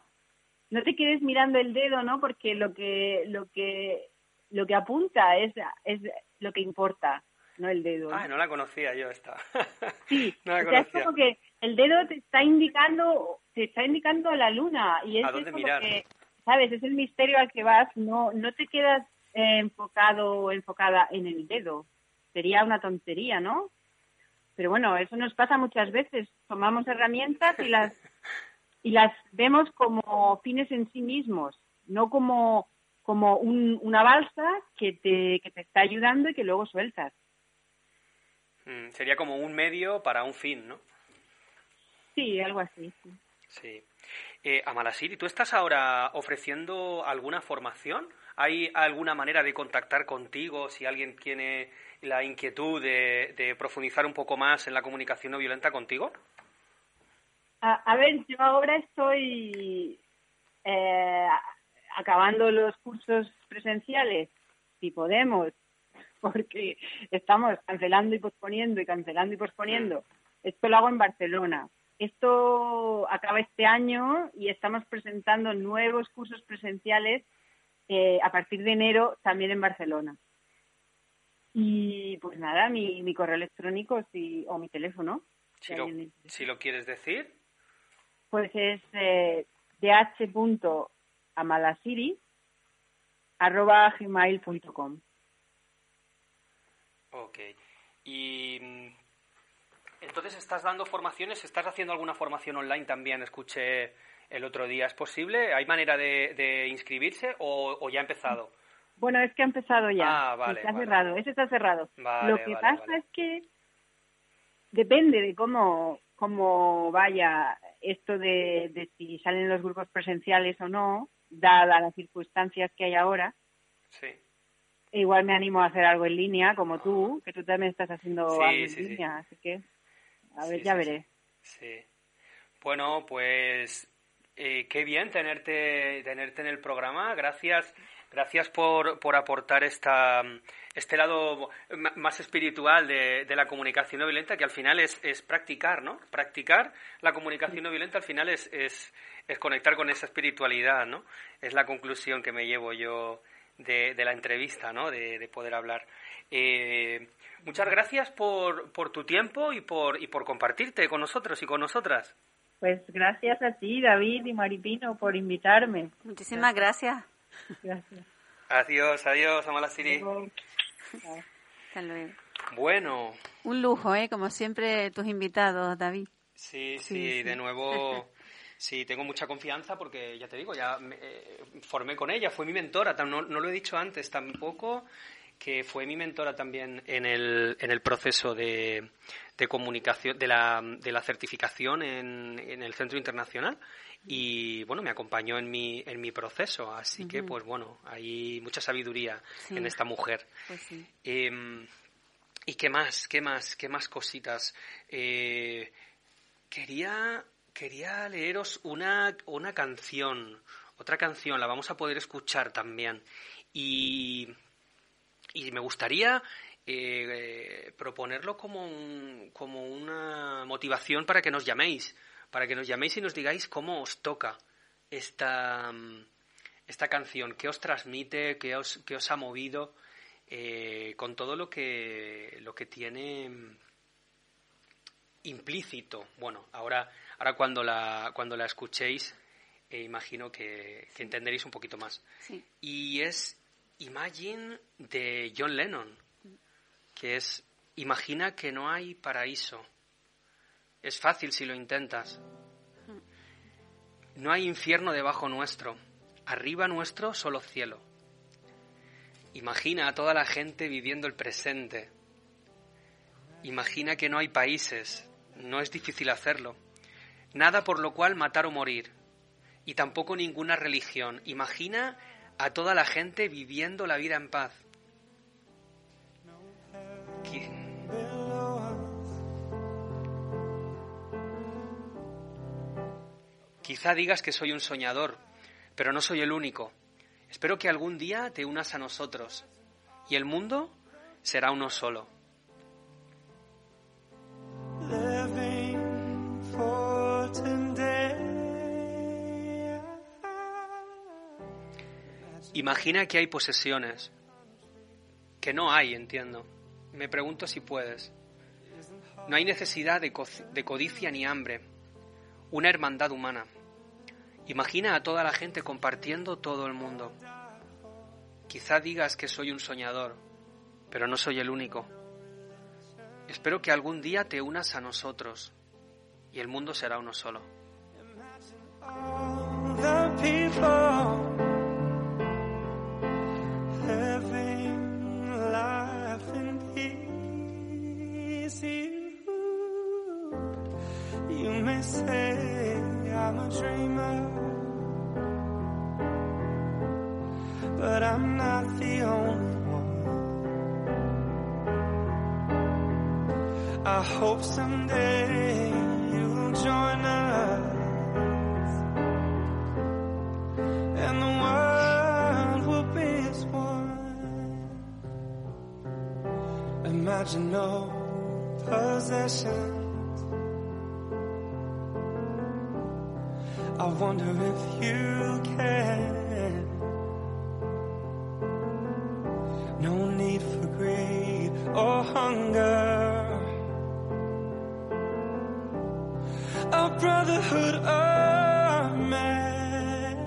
No te quedes mirando el dedo, ¿no? Porque lo que, lo que, lo que apunta es, es lo que importa, no el dedo. Ah, no la conocía yo esta. [laughs] Sí, o sea, es como que el dedo te está indicando, te está indicando la luna y es, como que, ¿sabes? Es el misterio al que vas, no, no te quedas enfocado o enfocada en el dedo sería una tontería, ¿no? Pero bueno, eso nos pasa muchas veces. Tomamos herramientas y las y las vemos como fines en sí mismos, no como como una balsa que te, que te está ayudando y que luego sueltas. Mm, sería como un medio para un fin, ¿no? Sí, algo así. Sí. sí. Eh, Amalasiri, ¿tú estás ahora ofreciendo alguna formación? ¿Hay alguna manera de contactar contigo si alguien tiene la inquietud de, profundizar un poco más en la comunicación no violenta contigo? A, ver, yo ahora estoy eh, acabando los cursos presenciales, si podemos, [laughs] porque estamos cancelando y posponiendo y cancelando y posponiendo. Esto lo hago en Barcelona. Esto acaba este año y estamos presentando nuevos cursos presenciales eh, a partir de enero también en Barcelona. Y pues nada, mi, mi correo electrónico si, o mi teléfono. Si lo, si lo quieres decir. Pues es eh, dh.amalasiri arroba gmail.com. Ok. Y mm, entonces estás dando formaciones, estás haciendo alguna formación online también, escuché el otro día. ¿Es posible? ¿Hay manera de, de inscribirse o, o ya ha empezado? Bueno, es que ha empezado ya. Ah, vale, está cerrado, ese está cerrado. Lo que pasa es que depende de cómo, cómo vaya esto de, de si salen los grupos presenciales o no, dadas las circunstancias que hay ahora. Sí. E igual me animo a hacer algo en línea, como tú, que tú también estás haciendo algo en línea, así que a ver, ya veré. Sí. Bueno, pues eh, qué bien tenerte, tenerte en el programa. Gracias Gracias por, por aportar esta, este lado más espiritual de, de, la comunicación no violenta, que al final es, es, practicar, ¿no? Practicar la comunicación no violenta al final es, es, es, conectar con esa espiritualidad, ¿no? Es la conclusión que me llevo yo de, de la entrevista, ¿no? De, de poder hablar. Eh, muchas gracias por, por tu tiempo y por, y por compartirte con nosotros y con nosotras. Pues gracias a ti, David y Maripino, por invitarme. Muchísimas gracias. Gracias. Adiós, adiós, Amala Siri. Hasta luego. Bueno. Un lujo, ¿eh? Como siempre, tus invitados, David. Sí, sí, de nuevo. Sí, tengo mucha confianza porque, ya te digo, ya me, eh, formé con ella, fue mi mentora, no, no lo he dicho antes tampoco, que fue mi mentora también en el, en el proceso de, de comunicación, de la, de la certificación en, en el Centro Internacional y bueno, me acompañó en mi, en mi proceso, así que pues bueno, hay mucha sabiduría en esta mujer. Pues em, ¿Y qué más? ¿Qué más? ¿Qué más cositas? Eh, quería, quería leeros una, una canción, otra canción, la vamos a poder escuchar también. Y, y me gustaría eh, proponerlo como, como una motivación para que nos llaméis para que nos llaméis y nos digáis cómo os toca esta, esta canción, qué os transmite, qué os, qué os ha movido, eh, con todo lo que, lo que tiene mm, implícito. Bueno, ahora, ahora cuando, la, cuando la escuchéis, eh, imagino que, que, entenderéis un poquito más. Y es Imagine de John Lennon, que es Imagina que no hay paraíso es fácil si lo intentas. No hay infierno debajo nuestro. Arriba nuestro solo cielo. Imagina a toda la gente viviendo el presente. Imagina que no hay países, no es difícil hacerlo. Nada por lo cual matar o morir. Y tampoco ninguna religión. Imagina a toda la gente viviendo la vida en paz. Quizá digas que soy un soñador, pero no soy el único. Espero que algún día te unas a nosotros y el mundo será uno solo. Imagina que hay posesiones. Que no hay, entiendo. Me pregunto si puedes. No hay necesidad de, codicia ni hambre. Una hermandad humana. Imagina a toda la gente compartiendo todo el mundo. Quizá digas que soy un soñador, pero no soy el único. Espero que algún día te unas a nosotros y el mundo será uno solo. But I'm not the only one. I hope someday you'll join us, and the world will be as one. Imagine no possessions. I wonder if you can. no need for greed or hunger. A brotherhood of men.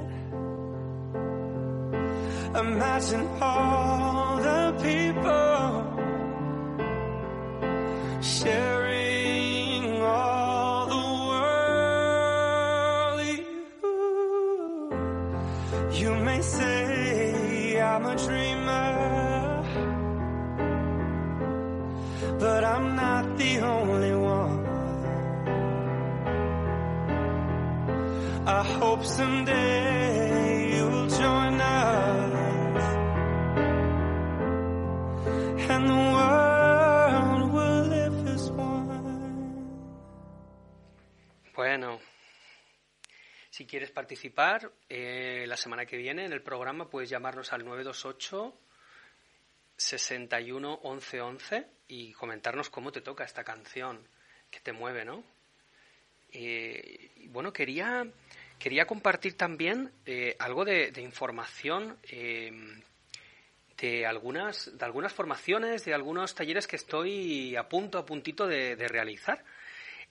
Imagine all Bueno. Si quieres participar eh, la semana que viene en el programa, puedes llamarnos al 928 61 11 11 y comentarnos cómo te toca esta canción que te mueve, ¿no? Eh, bueno, quería, quería compartir también eh, algo de, información de, algunas, de algunas formaciones, de algunos talleres que estoy a punto, a puntito de, realizar.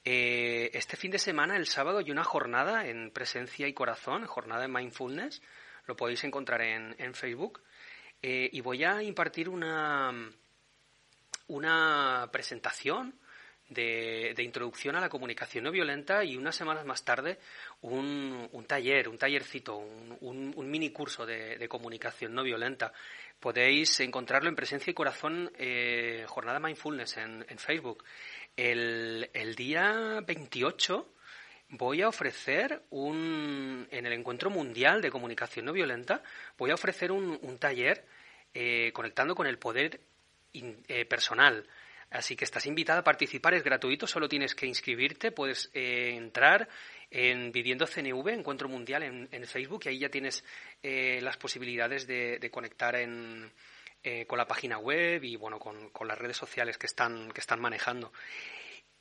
Este fin de semana, el sábado, hay una jornada en presencia y corazón, jornada de mindfulness, lo podéis encontrar en, Facebook, y voy a impartir una una presentación de, introducción a la comunicación no violenta y unas semanas más tarde un, taller, un tallercito, un, un, mini curso de, comunicación no violenta. Podéis encontrarlo en Presencia y Corazón, eh, Jornada Mindfulness en Facebook. El, el, día 28 voy a ofrecer un, en el Encuentro Mundial de Comunicación No Violenta, voy a ofrecer un, un taller eh, conectando con el poder eh, personal. Así que estás invitada a participar, es gratuito, solo tienes que inscribirte, puedes eh, entrar en Viviendo CNV, Encuentro Mundial en, Facebook, y ahí ya tienes eh, las posibilidades de, conectar con la página web y bueno, con, las redes sociales que están, que están manejando.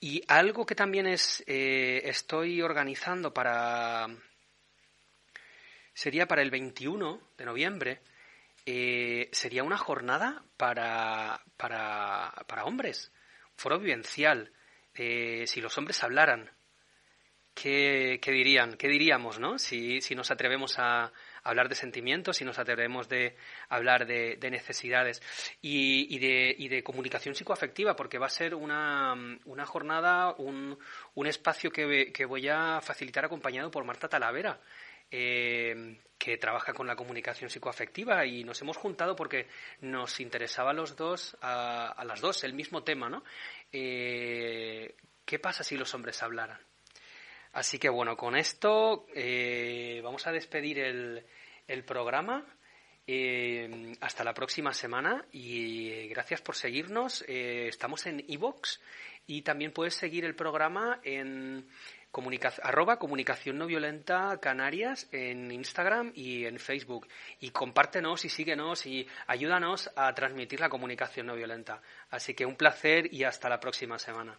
Y algo que también es, estoy organizando para. sería para el 21 de noviembre eh, sería una jornada para, para, para hombres, foro vivencial. Eh, si los hombres hablaran, ¿qué, ¿qué, dirían? ¿Qué diríamos, no? Si, si nos atrevemos a, hablar de sentimientos, si nos atrevemos de hablar de, de necesidades y, y, de, y, de, comunicación psicoafectiva, porque va a ser una, una jornada, un, un espacio que, que voy a facilitar acompañado por Marta Talavera. eh, que trabaja con la comunicación psicoafectiva y nos hemos juntado porque nos interesaba a los dos, a, las dos, el mismo tema, ¿no? Eh, ¿Qué pasa si los hombres hablaran? Así que bueno, con esto eh, vamos a despedir el, programa. hasta la próxima semana y gracias por seguirnos. estamos en iVoox y también puedes seguir el programa en arroba comunicación no violenta Canarias en Instagram y en Facebook. Y compártenos y síguenos y ayúdanos a transmitir la comunicación no violenta. Así que un placer y hasta la próxima semana.